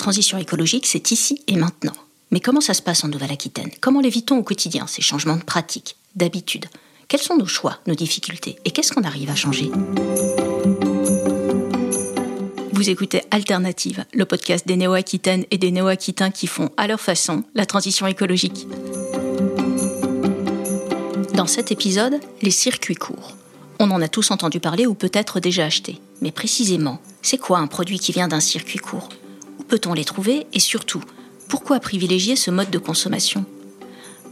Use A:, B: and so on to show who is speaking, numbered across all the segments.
A: transition écologique, c'est ici et maintenant. Mais comment ça se passe en Nouvelle-Aquitaine? Comment les vit-on au quotidien, ces changements de pratiques, d'habitudes? Quels sont nos choix, nos difficultés? Et qu'est-ce qu'on arrive à changer? Vous écoutez Alternative, le podcast des néo-aquitaines et des néo-aquitains qui font à leur façon la transition écologique. Dans cet épisode, les circuits courts. On en a tous entendu parler ou peut-être déjà acheté. Mais précisément, c'est quoi un produit qui vient d'un circuit court? Peut-on les trouver Et surtout, pourquoi privilégier ce mode de consommation?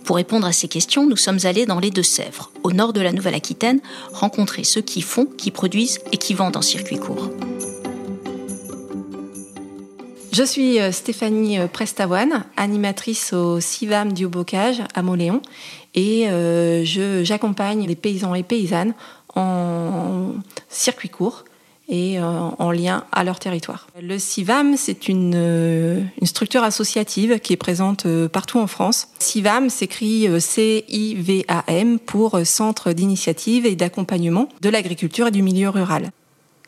A: Pour répondre à ces questions, nous sommes allés dans les Deux-Sèvres, au nord de la Nouvelle-Aquitaine, rencontrer ceux qui font, qui produisent et qui vendent en circuit court.
B: Je suis euh, Stéphanie euh, Prestavoine, animatrice au CIVAM du Bocage à Moléon et euh, j'accompagne les paysans et paysannes en circuit court et en lien à leur territoire. Le CIVAM, c'est une, structure associative qui est présente partout en France. CIVAM s'écrit C-I-V-A-M pour Centre d'initiative et d'accompagnement de l'agriculture et du milieu rural.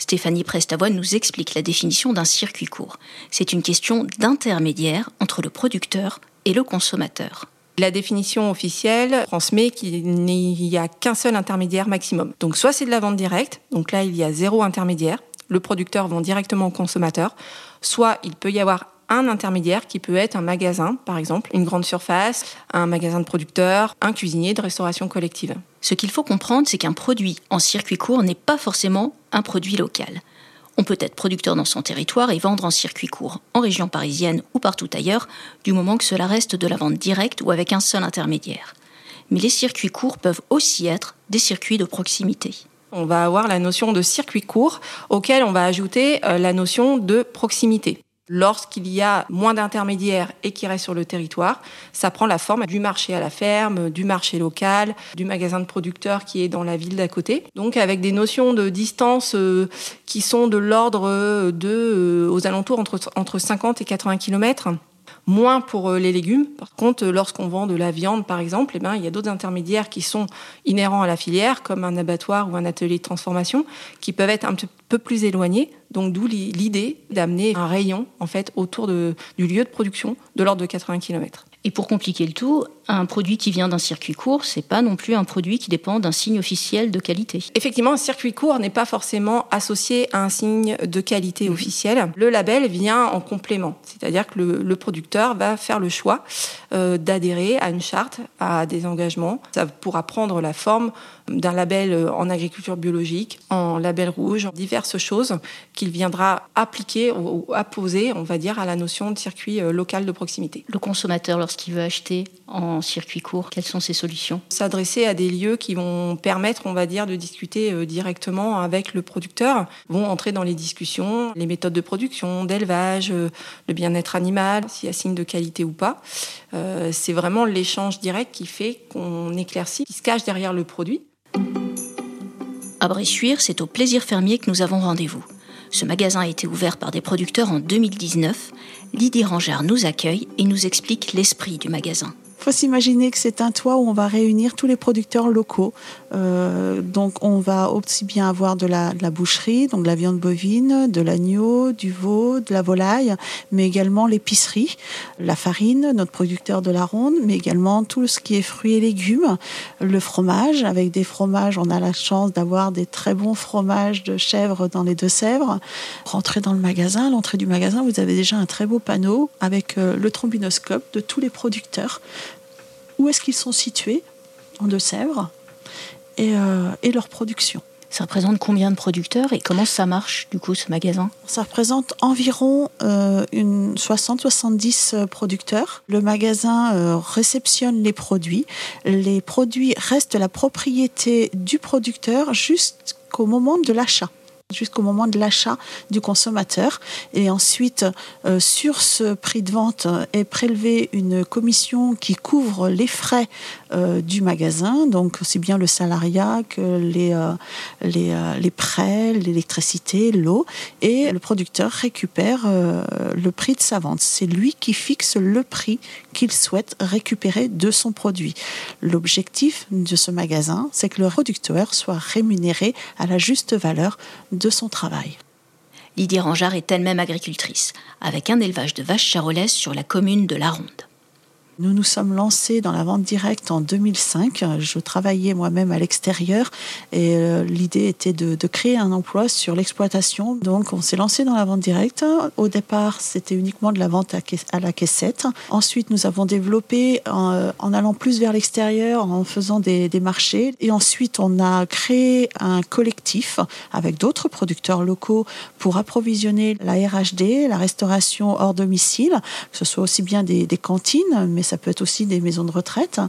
A: Stéphanie Prestavoine nous explique la définition d'un circuit court. C'est une question d'intermédiaire entre le producteur et le consommateur.
B: La définition officielle transmet qu'il n'y a qu'un seul intermédiaire maximum. Donc soit c'est de la vente directe, donc là il y a zéro intermédiaire, le producteur vend directement au consommateur, soit il peut y avoir un intermédiaire qui peut être un magasin, par exemple, une grande surface, un magasin de producteurs, un cuisinier de restauration collective.
A: Ce qu'il faut comprendre, c'est qu'un produit en circuit court n'est pas forcément un produit local. On peut être producteur dans son territoire et vendre en circuit court, en région parisienne ou partout ailleurs, du moment que cela reste de la vente directe ou avec un seul intermédiaire. Mais les circuits courts peuvent aussi être des circuits de proximité.
B: On va avoir la notion de circuit court auquel on va ajouter euh, la notion de proximité. Lorsqu'il y a moins d'intermédiaires et qui restent sur le territoire, ça prend la forme du marché à la ferme, du marché local, du magasin de producteurs qui est dans la ville d'à côté. Donc avec des notions de distance euh, qui sont de l'ordre de euh, aux alentours entre, entre 50 et 80 kilomètres moins pour euh, les légumes. Par contre, lorsqu'on vend de la viande, par exemple, eh ben, il y a d'autres intermédiaires qui sont inhérents à la filière, comme un abattoir ou un atelier de transformation, qui peuvent être un peu plus éloignés. Donc, d'où l'idée d'amener un rayon, en fait, autour du lieu de production de l'ordre de 80 km.
A: Et pour compliquer le tout, un produit qui vient d'un circuit court, c'est pas non plus un produit qui dépend d'un signe officiel de qualité.
B: Effectivement, un circuit court n'est pas forcément associé à un signe de qualité mhm. officiel. Le label vient en complément, c'est-à-dire que le, producteur va faire le choix euh, d'adhérer à une charte, à des engagements. Ça pourra prendre la forme d'un label euh, en agriculture biologique, en label rouge, diverses choses qu'il viendra appliquer ou apposer, on va dire, à la notion de circuit euh, local de proximité.
A: Le consommateur, lorsqu'il veut acheter en circuit court, quelles sont ses solutions
B: S'adresser à des lieux qui vont permettre, on va dire, de discuter euh, directement avec le producteur, vont entrer dans les discussions, les méthodes de production, d'élevage, le bien-être animal, s'il y a signe de qualité ou pas. C'est vraiment l'échange direct qui fait qu'on éclaircit, qui se cache derrière le produit.
A: À Bressuire, c'est au Plaisir Fermier que nous avons rendez-vous. Ce magasin a été ouvert par des producteurs en 2019. Lydie Rangère nous accueille et nous explique l'esprit du magasin.
C: Il faut s'imaginer que c'est un toit où on va réunir tous les producteurs locaux. Euh, donc on va aussi bien avoir de la, boucherie, donc de la viande bovine, de l'agneau, du veau, de la volaille, mais également l'épicerie, la farine, notre producteur de la ronde, mais également tout ce qui est fruits et légumes, le fromage. Avec des fromages, on a la chance d'avoir des très bons fromages de chèvre dans les Deux-Sèvres. Rentrez dans le magasin, à l'entrée du magasin, vous avez déjà un très beau panneau avec euh, le trombinoscope de tous les producteurs où est-ce qu'ils sont situés? En Deux-Sèvres et, euh, et leur production.
A: Ça représente combien de producteurs et comment ça marche du coup ce magasin?
C: Ça représente environ euh, 60-70 euh, producteurs. Le magasin euh, réceptionne les produits. Les produits restent la propriété du producteur jusqu'au moment de l'achat jusqu'au moment de l'achat du consommateur. Et ensuite, euh, sur ce prix de vente est prélevée une commission qui couvre les frais euh, du magasin, donc aussi bien le salariat que les, euh, les, les, prêts, l'électricité, l'eau. Et le producteur récupère le prix de sa vente. C'est lui qui fixe le prix qu'il souhaite récupérer de son produit. L'objectif de ce magasin, c'est que le producteur soit rémunéré à la juste valeur de son travail.
A: Lydie Rangeard est elle-même agricultrice, avec un élevage de vaches charolaises sur la commune de La Ronde.
C: Nous nous sommes lancés dans la vente directe en 2005. Je travaillais moi-même à l'extérieur et euh, l'idée était de, créer un emploi sur l'exploitation. Donc on s'est lancé dans la vente directe. Au départ, c'était uniquement de la vente à, la caissette. Ensuite, nous avons développé en, allant plus vers l'extérieur, en faisant des, des, marchés. Et ensuite, on a créé un collectif avec d'autres producteurs locaux pour approvisionner la RHD, la restauration hors domicile, que ce soit aussi bien des, des cantines, mais ça peut être aussi des maisons de retraite.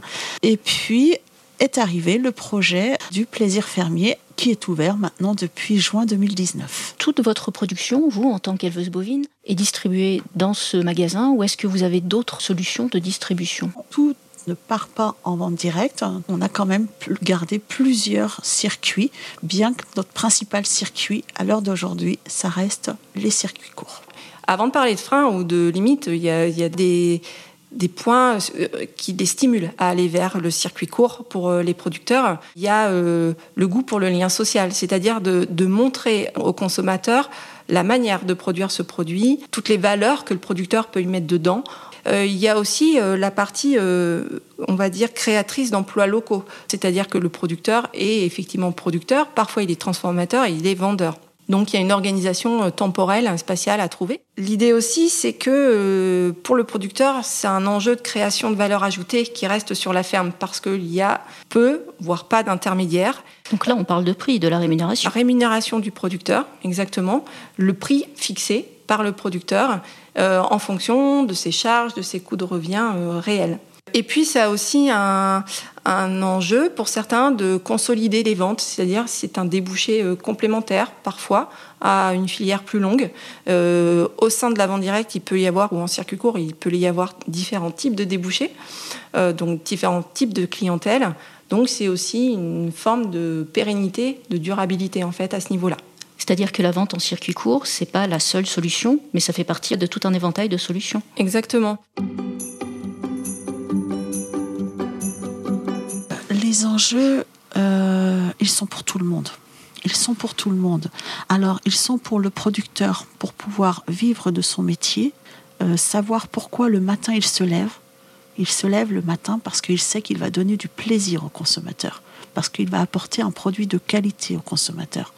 C: Et puis est arrivé le projet du plaisir fermier qui est ouvert maintenant depuis juin 2019.
A: Toute votre production, vous, en tant qu'éleveuse bovine, est distribuée dans ce magasin ou est-ce que vous avez d'autres solutions de distribution?
C: Tout ne part pas en vente directe. On a quand même gardé plusieurs circuits, bien que notre principal circuit à l'heure d'aujourd'hui, ça reste les circuits courts.
B: Avant de parler de freins ou de limites, il y a, il y a des des points euh, qui les stimulent à aller vers le circuit court pour euh, les producteurs. Il y a euh, le goût pour le lien social, c'est-à-dire de, montrer aux consommateurs la manière de produire ce produit, toutes les valeurs que le producteur peut y mettre dedans. il y a aussi la partie, on va dire, créatrice d'emplois locaux, c'est-à-dire que le producteur est effectivement producteur, parfois il est transformateur et il est vendeur. Donc il y a une organisation euh, temporelle, spatiale à trouver. L'idée aussi, c'est que euh, pour le producteur, c'est un enjeu de création de valeur ajoutée qui reste sur la ferme parce qu'il y a peu, voire pas d'intermédiaires.
A: Donc là, on parle de prix, de la rémunération.
B: La rémunération du producteur, exactement. Le prix fixé par le producteur euh, en fonction de ses charges, de ses coûts de revient réels. Et puis, ça a aussi un, enjeu pour certains de consolider les ventes, c'est-à-dire c'est un débouché euh, complémentaire parfois à une filière plus longue. Euh, au sein de la vente directe, il peut y avoir, ou en circuit court, il peut y avoir différents types de débouchés, euh, donc différents types de clientèle. Donc c'est aussi une forme de pérennité, de durabilité en fait à ce niveau-là.
A: C'est-à-dire que la vente en circuit court, c'est pas la seule solution, mais ça fait partie de tout un éventail de solutions.
B: Exactement.
C: Les enjeux, euh, ils sont pour tout le monde. Ils sont pour tout le monde. Alors, ils sont pour le producteur, pour pouvoir vivre de son métier, euh, savoir pourquoi le matin il se lève. Il se lève le matin parce qu'il sait qu'il va donner du plaisir au consommateur, parce qu'il va apporter un produit de qualité au consommateur.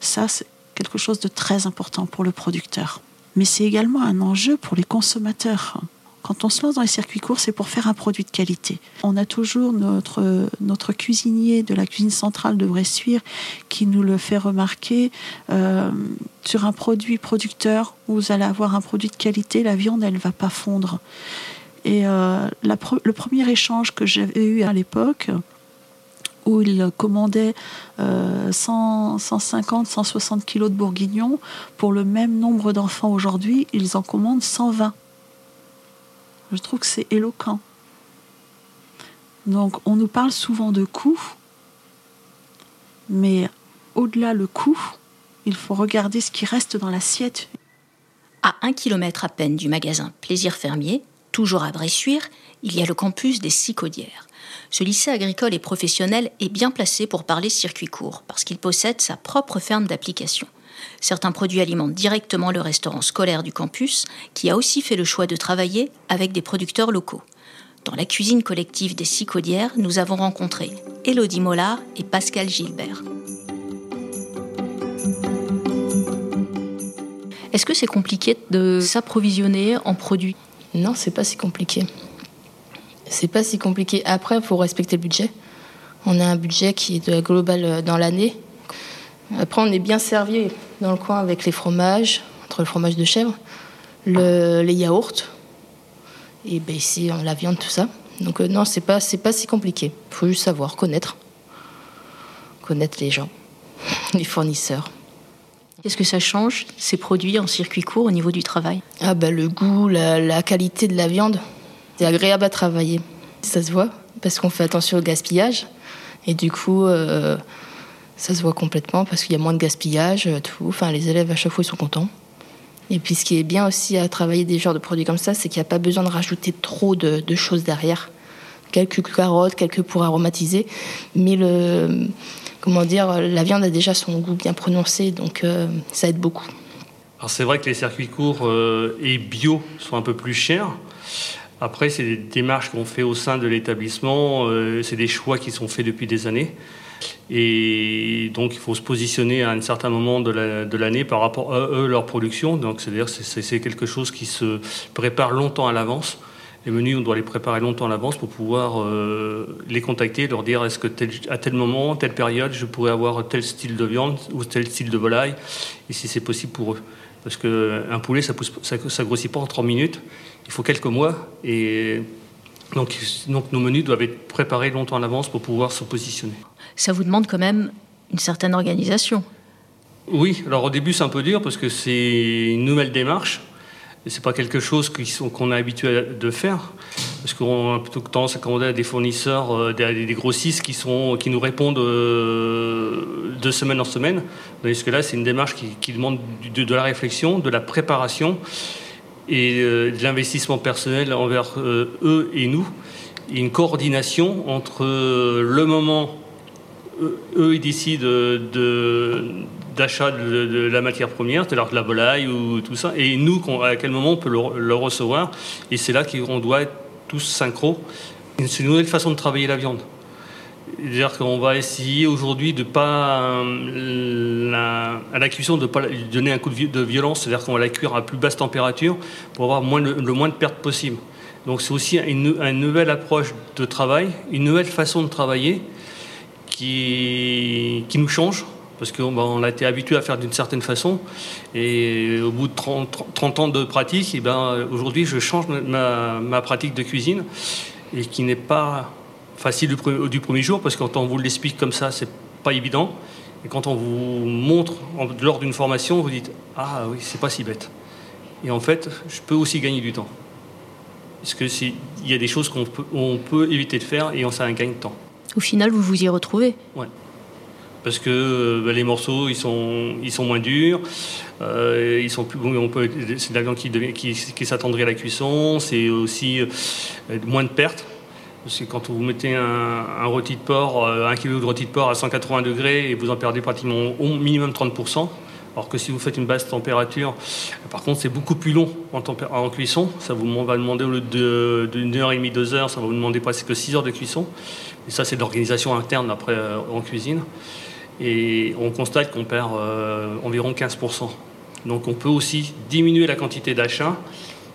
C: Ça, c'est quelque chose de très important pour le producteur. Mais c'est également un enjeu pour les consommateurs. Quand on se lance dans les circuits courts, c'est pour faire un produit de qualité. On a toujours notre, notre cuisinier de la cuisine centrale de Bressuire qui nous le fait remarquer. Euh, sur un produit producteur, vous allez avoir un produit de qualité, la viande, elle ne va pas fondre. Et euh, le premier échange que j'avais eu à l'époque, où il commandait 150, 160 kilos de bourguignon, pour le même nombre d'enfants aujourd'hui, ils en commandent 120. Je trouve que c'est éloquent. Donc on nous parle souvent de coût, mais au-delà le coût, il faut regarder ce qui reste dans l'assiette.
A: À un kilomètre à peine du magasin Plaisir Fermier, toujours à Bressuire, il y a le campus des Sicaudières. Ce lycée agricole et professionnel est bien placé pour parler circuit court, parce qu'il possède sa propre ferme d'application. Certains produits alimentent directement le restaurant scolaire du campus, qui a aussi fait le choix de travailler avec des producteurs locaux. Dans la cuisine collective des Sicaudières, nous avons rencontré Elodie Mollard et Pascal Gilbert. Est-ce que c'est compliqué de s'approvisionner en produits?
D: Non, c'est pas si compliqué. C'est pas si compliqué. Après, il faut respecter le budget. On a un budget qui est global euh, dans l'année après, on est bien servi dans le coin avec les fromages, entre le fromage de chèvre, les yaourts, et ben ici, la viande, tout ça. Donc euh, non, c'est pas, c'est pas si compliqué. Il faut juste savoir, connaître. Connaître les gens, les fournisseurs.
A: Qu'est-ce que ça change, ces produits en circuit court au niveau du travail?
D: Ah ben le goût, la, qualité de la viande, c'est agréable à travailler. Ça se voit, parce qu'on fait attention au gaspillage. Et du coup, euh, ça se voit complètement parce qu'il y a moins de gaspillage, euh, tout. Enfin, les élèves à chaque fois ils sont contents. Et puis ce qui est bien aussi à travailler des genres de produits comme ça, c'est qu'il n'y a pas besoin de rajouter trop de, choses derrière. Quelques carottes, quelques pour aromatiser, mais le comment dire, la viande a déjà son goût bien prononcé, donc euh, ça aide beaucoup.
E: Alors c'est vrai que les circuits courts euh, et bio sont un peu plus chers. Après, c'est des démarches qu'on fait au sein de l'établissement, c'est des choix qui sont faits depuis des années. Et donc, il faut se positionner à un certain moment de l'année par rapport à eux, leur production. Donc, c'est-à-dire c'est quelque chose qui se prépare longtemps à l'avance. Les menus, on doit les préparer longtemps à l'avance pour pouvoir euh, les contacter, leur dire est-ce que à tel moment, telle période, je pourrais avoir tel style de viande ou tel style de volaille, et si c'est possible pour eux. Parce qu'un poulet, ça ne grossit pas en 3 minutes, il faut quelques mois, et donc nos menus doivent être préparés longtemps à l'avance pour pouvoir se positionner.
A: Ça vous demande quand même une certaine organisation.
E: Oui, alors au début c'est un peu dur parce que c'est une nouvelle démarche. C'est pas quelque chose qu'on est habitué de faire, parce qu'on a plutôt tendance à commander à des fournisseurs, euh, des, grossistes qui, sont, qui nous répondent euh, de semaine en semaine. Tandis que là, c'est une démarche qui, demande de, la réflexion, de la préparation et euh, de l'investissement personnel envers eux et nous, et une coordination entre le moment eux, ils décident de, d'achat de, la matière première, c'est-à-dire de la volaille ou tout ça, et nous, à quel moment on peut le, recevoir. Et c'est là qu'on doit être tous synchro. C'est une nouvelle façon de travailler la viande. C'est-à-dire qu'on va essayer aujourd'hui de pas à la cuisson de pas donner un coup de, violence, c'est-à-dire qu'on va la cuire à plus basse température pour avoir le, moins de pertes possible. Donc c'est aussi une, nouvelle approche de travail, une nouvelle façon de travailler qui, nous change parce qu'on a été habitué à faire d'une certaine façon. Et au bout de 30, ans de pratique, et eh ben, aujourd'hui, je change ma, pratique de cuisine, et qui n'est pas facile du, premier jour, parce que quand on vous l'explique comme ça, c'est pas évident. Et quand on vous montre lors d'une formation, vous dites Ah oui, c'est pas si bête. Et en fait, je peux aussi gagner du temps. Parce qu'il y a des choses qu'on peut, peut, éviter de faire et on ça un gain de temps.
A: Au final, vous vous y retrouvez.
E: Ouais. Parce que euh, bah, les morceaux ils sont, ils sont moins durs, euh, ils sont plus, c'est de la viande qui, qui, s'attendrit à la cuisson, c'est aussi euh, moins de pertes. Parce que quand vous mettez un, un rôti de porc, un kilo de rôti de porc à 180 degrés et vous en perdez pratiquement au minimum 30%, alors que si vous faites une basse température, par contre, c'est beaucoup plus long en, cuisson. Ça vous va demander au lieu d'une heure et demie, deux heures, ça va vous demander presque six heures de cuisson. Et ça, c'est de l'organisation interne après en cuisine et on constate qu'on perd euh, environ 15%. Donc on peut aussi diminuer la quantité d'achat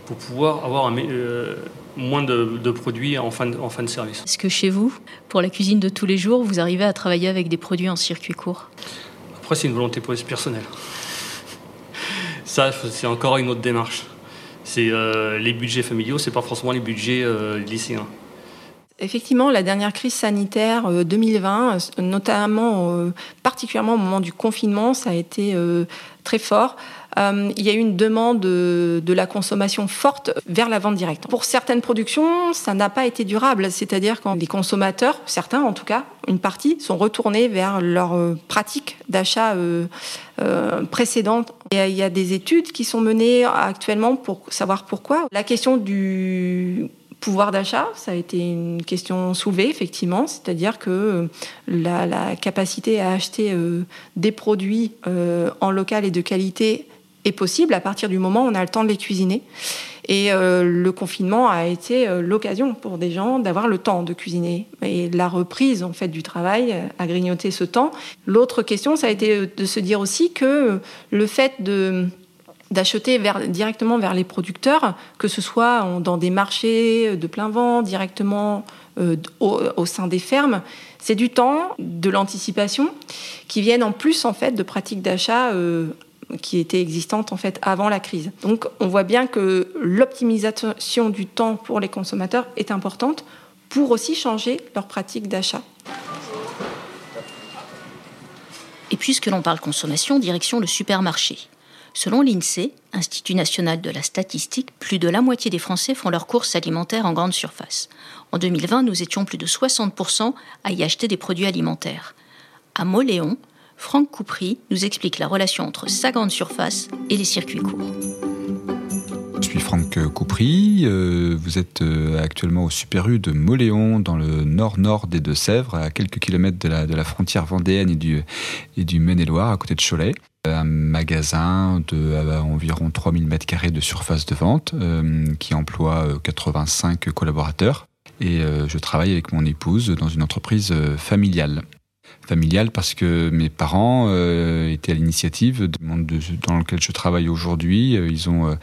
E: pour pouvoir avoir euh, moins de, produits en fin de service.
A: Est-ce que chez vous, pour la cuisine de tous les jours, vous arrivez à travailler avec des produits en circuit court?
E: C'est une volonté personnelle. Ça, c'est encore une autre démarche. C'est euh, les budgets familiaux, c'est pas forcément les budgets lycéens.
B: Effectivement, la dernière crise sanitaire 2020, euh, notamment euh, particulièrement au moment du confinement, ça a été euh, très fort. il y a eu une demande de, la consommation forte vers la vente directe. Pour certaines productions, ça n'a pas été durable, c'est-à-dire quand les consommateurs, certains en tout cas, une partie, sont retournés vers leurs pratiques d'achat précédentes. il y a des études qui sont menées actuellement pour savoir pourquoi. La question du pouvoir d'achat, ça a été une question soulevée, effectivement, c'est-à-dire que euh, la, capacité à acheter euh, des produits euh, en local et de qualité est possible à partir du moment où on a le temps de les cuisiner. Et le confinement a été l'occasion pour des gens d'avoir le temps de cuisiner. Et la reprise en fait du travail a grignoté ce temps. L'autre question, ça a été de se dire aussi que le fait de d'acheter directement vers les producteurs, que ce soit dans des marchés de plein vent, directement euh, au, sein des fermes. C'est du temps, de l'anticipation, qui viennent en plus en fait de pratiques d'achat euh, qui étaient existantes en fait avant la crise. Donc on voit bien que l'optimisation du temps pour les consommateurs est importante pour aussi changer leurs pratiques d'achat.
A: Et puisque l'on parle consommation, direction le supermarché. Selon l'INSEE, Institut national de la statistique, plus de la moitié des Français font leurs courses alimentaires en grande surface. En 2020, nous étions plus de 60% à y acheter des produits alimentaires. À Moléon, Franck Coupry nous explique la relation entre sa grande surface et les circuits courts.
F: Je suis Franck Coupry, euh, vous êtes euh, actuellement au Super U de Moléon dans le nord-nord des Deux-Sèvres, à quelques kilomètres de la, frontière vendéenne et du Maine-et-Loire, à côté de Cholet. Un magasin de environ 3000 m2 de surface de vente qui emploie 85 collaborateurs. Et je travaille avec mon épouse dans une entreprise familiale familiale parce que mes parents euh, étaient à l'initiative monde dans lequel je travaille aujourd'hui. Euh, ils ont euh,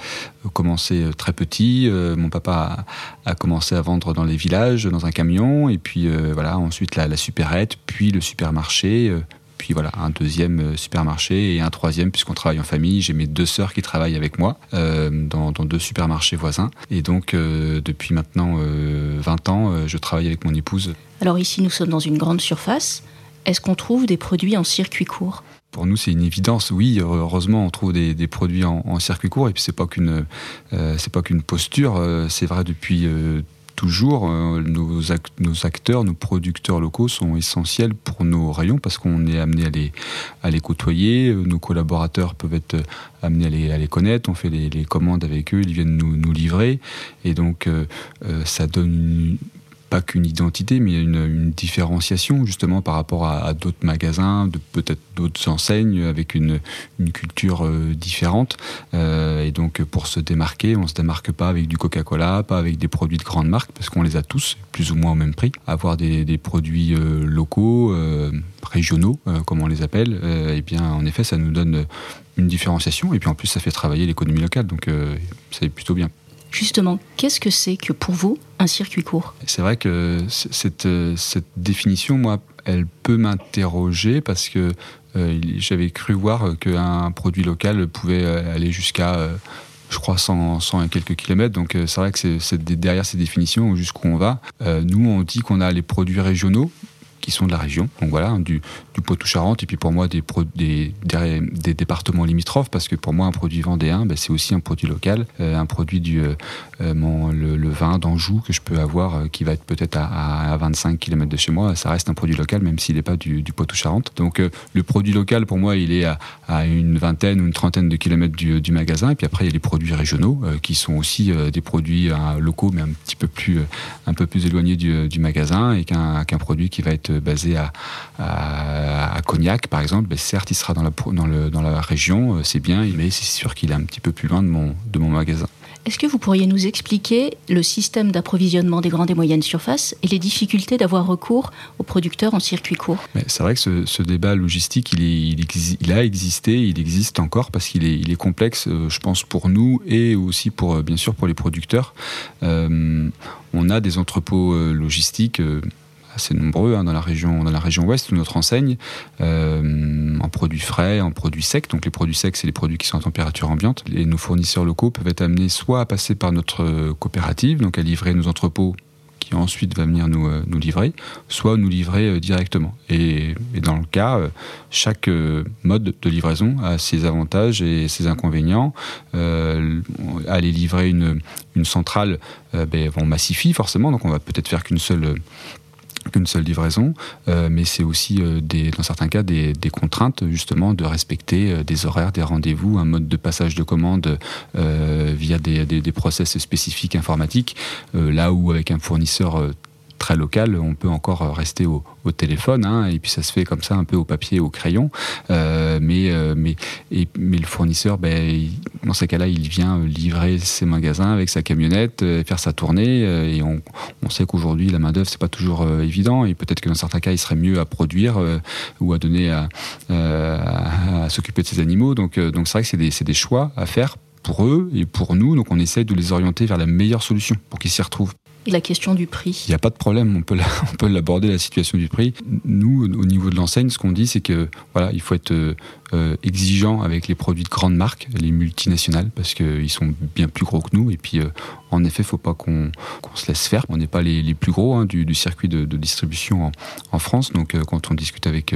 F: commencé très petit. mon papa a, commencé à vendre dans les villages, dans un camion, et puis voilà, ensuite la, la puis le supermarché, puis voilà, un deuxième supermarché et un troisième, puisqu'on travaille en famille. J'ai mes deux sœurs qui travaillent avec moi dans, dans, deux supermarchés voisins. Et donc, depuis maintenant 20 ans, je travaille avec mon épouse.
A: Alors ici, nous sommes dans une grande surface. Est-ce qu'on trouve des produits en circuit court?
F: Pour nous, c'est une évidence. Oui, heureusement, on trouve des, produits en, circuit court. Et puis, c'est pas qu'une, euh, c'est pas qu'une posture. Euh, c'est vrai depuis euh, toujours. nos, nos, acteurs, nos producteurs locaux sont essentiels pour nos rayons parce qu'on est amené à les, côtoyer. Nos collaborateurs peuvent être amenés à les, connaître. On fait les, commandes avec eux. Ils viennent nous, nous livrer. Et donc, ça donne pas qu'une identité, mais une, différenciation justement par rapport à, d'autres magasins, peut-être d'autres enseignes avec une, culture euh, différente. Euh, et donc pour se démarquer, on se démarque pas avec du Coca-Cola, pas avec des produits de grande marque, parce qu'on les a tous plus ou moins au même prix. Avoir des, produits euh, locaux, régionaux, comme on les appelle, et eh bien en effet ça nous donne une différenciation. Et puis en plus ça fait travailler l'économie locale, donc c'est plutôt bien.
A: Justement, qu'est-ce que c'est que pour vous un circuit court?
F: C'est vrai que cette, cette, définition, moi, elle peut m'interroger parce que euh, j'avais cru voir qu'un produit local pouvait aller jusqu'à, euh, je crois, 100, 100, et quelques kilomètres. Donc euh, c'est vrai que c'est derrière ces définitions jusqu'où on va. nous, on dit qu'on a les produits régionaux qui sont de la région. Donc voilà, du, du Poitou-Charentes et puis pour moi des, départements limitrophes parce que pour moi un produit vendéen, ben, c'est aussi un produit local, euh, un produit du euh, euh, vin d'Anjou que je peux avoir qui va être peut-être à, à, 25 km de chez moi, ça reste un produit local même s'il n'est pas du, du Poitou-Charentes. Donc le produit local pour moi il est à, une vingtaine ou une trentaine de kilomètres du, magasin et puis après il y a les produits régionaux qui sont aussi des produits locaux mais un petit peu plus un peu plus éloignés du, magasin et qu'un produit qui va être basé à, à, Cognac, par exemple, ben, certes, il sera dans la, dans, le, dans la région, euh, c'est bien, mais c'est sûr qu'il est un petit peu plus loin de mon, de mon magasin.
A: Est-ce que vous pourriez nous expliquer le système d'approvisionnement des grandes et moyennes surfaces et les difficultés d'avoir recours aux producteurs en circuit court?
F: C'est vrai que ce, ce, débat logistique, il, est, il, il, a existé, il existe encore parce qu'il est, il est complexe, euh, je pense, pour nous et aussi pour, euh, bien sûr, pour les producteurs. Euh, on a des entrepôts logistiques assez nombreux hein, dans, la région, dans la région ouest, où notre enseigne, euh, en produits frais, en produits secs. Donc les produits secs, c'est les produits qui sont à température ambiante. Et nos fournisseurs locaux peuvent être amenés soit à passer par notre coopérative, donc à livrer nos entrepôts qui ensuite va venir nous, euh, nous livrer, soit nous livrer euh, directement. Et, dans le cas, chaque mode de livraison a ses avantages et ses inconvénients. aller livrer une, une centrale, ben, on massifie forcément, donc on va peut-être faire qu'une seule qu'une seule livraison, euh, mais c'est aussi euh, dans certains cas des, contraintes justement de respecter euh, des horaires, des rendez-vous, un mode de passage de commande via des, des, des, process spécifiques informatiques, là où avec un fournisseur très local, on peut encore rester au, téléphone, hein, et puis ça se fait comme ça un peu au papier, au crayon. Euh, mais, euh, mais, et, mais le fournisseur, ben, dans ces cas-là, il vient livrer ses magasins avec sa camionnette, euh, faire sa tournée, et on, on sait qu'aujourd'hui la main d'œuvre c'est pas toujours évident, et peut-être que dans certains cas, il serait mieux à produire ou à donner à, s'occuper de ses animaux. Donc, donc c'est vrai que c'est des, des choix à faire pour eux et pour nous. Donc on essaie de les orienter vers la meilleure solution pour qu'ils s'y retrouvent
A: la question du prix
F: Il n'y a pas de problème, on peut, l'aborder la situation du prix. Nous, au niveau de l'enseigne, ce qu'on dit, c'est que voilà, il faut être euh, exigeant avec les produits de grandes marques, les multinationales, parce qu'ils sont bien plus gros que nous. Et puis, euh, en effet, il ne faut pas qu'on se laisse faire. On n'est pas les, plus gros hein, du, circuit de, distribution en, France. Donc, euh, quand on discute avec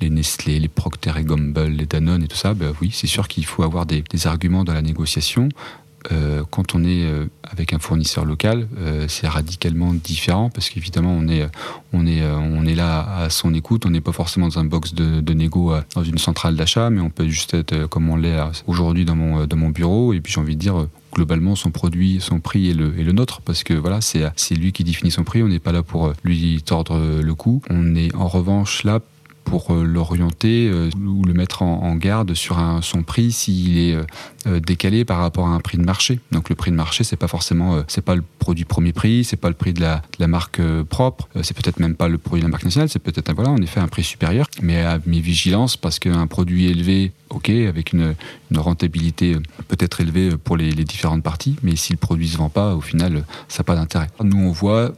F: les Nestlé, les Procter et Gamble, les Danone et tout ça, ben oui, c'est sûr qu'il faut avoir des arguments dans la négociation Euh, quand on est euh, avec un fournisseur local, euh, c'est radicalement différent parce qu'évidemment on est, on, est, on est là à son écoute, on n'est pas forcément dans un box de, de négo dans une centrale d'achat, mais on peut juste être comme on l'est aujourd'hui dans mon, dans mon bureau. Et puis j'ai envie de dire globalement son produit, son prix est le, et le nôtre parce que voilà c'est lui qui définit son prix, on n'est pas là pour lui tordre le cou. On est en revanche là pour euh, l'orienter euh, ou le mettre en, garde sur son prix s'il est euh, décalé par rapport à un prix de marché. Donc le prix de marché, c'est pas forcément, c'est pas le produit premier prix, c'est pas le prix de la, marque propre, c'est peut-être même pas le produit de la marque nationale, c'est peut-être voilà en effet un prix supérieur, mais à mes vigilances parce qu'un produit élevé, ok, avec une, rentabilité peut-être élevée pour les, les, différentes parties, mais si le produit se vend pas, au final, ça n'a pas d'intérêt. Nous, on voit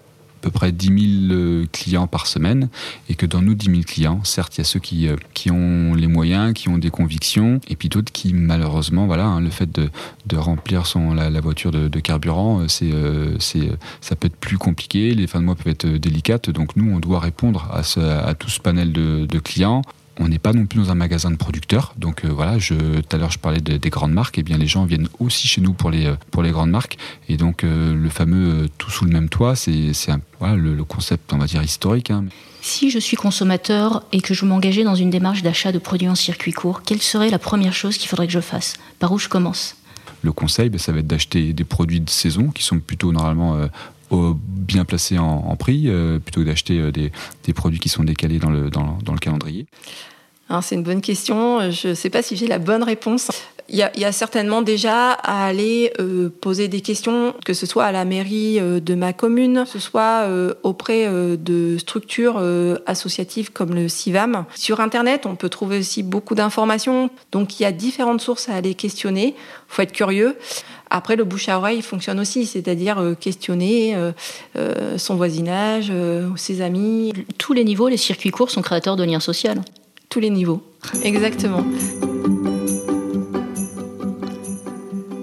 F: peu près 10 000 euh, clients par semaine et que dans nos 10 000 clients, certes, il y a ceux qui, euh, qui ont les moyens, qui ont des convictions et puis d'autres qui, malheureusement, voilà, hein, le fait de, de remplir son, la, voiture de, carburant, euh, c'est, c'est, ça peut être plus compliqué, les fins de mois peuvent être délicates, donc nous, on doit répondre à, ce, à tout ce panel de, de clients on n'est pas non plus dans un magasin de producteurs. Donc euh, voilà, je, tout à l'heure je parlais des grandes marques. Et eh bien les gens viennent aussi chez nous pour les euh, pour les grandes marques. Et donc euh, le fameux tout sous le même toit, c'est voilà, le, concept on va dire historique. Hein.
A: Si je suis consommateur et que je m'engageais dans une démarche d'achat de produits en circuit court, quelle serait la première chose qu'il faudrait que je fasse? Par où je commence?
F: Le conseil, ben, ça va être d'acheter des produits de saison qui sont plutôt normalement bien placés en, prix, euh, plutôt que d'acheter euh, des, produits qui sont décalés dans le, dans, le calendrier
B: C'est une bonne question. Je ne sais pas si j'ai la bonne réponse. Il y, a, certainement déjà à aller euh, poser des questions, que ce soit à la mairie de ma commune, que ce soit auprès de structures associatives comme le CIVAM. Sur Internet, on peut trouver aussi beaucoup d'informations. Donc il y a différentes sources à aller questionner. Il faut être curieux. Après, le bouche à oreille fonctionne aussi, c'est-à-dire euh, questionner euh, euh, son voisinage, ses amis.
A: Tous les niveaux, les circuits courts sont créateurs de liens sociaux.
B: Tous les niveaux, exactement.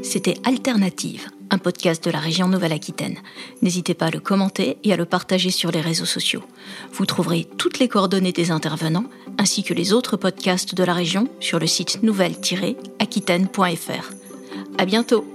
A: C'était Alternative, un podcast de la région Nouvelle-Aquitaine. N'hésitez pas à le commenter et à le partager sur les réseaux sociaux. Vous trouverez toutes les coordonnées des intervenants ainsi que les autres podcasts de la région sur le site nouvelle-aquitaine.fr. À bientôt!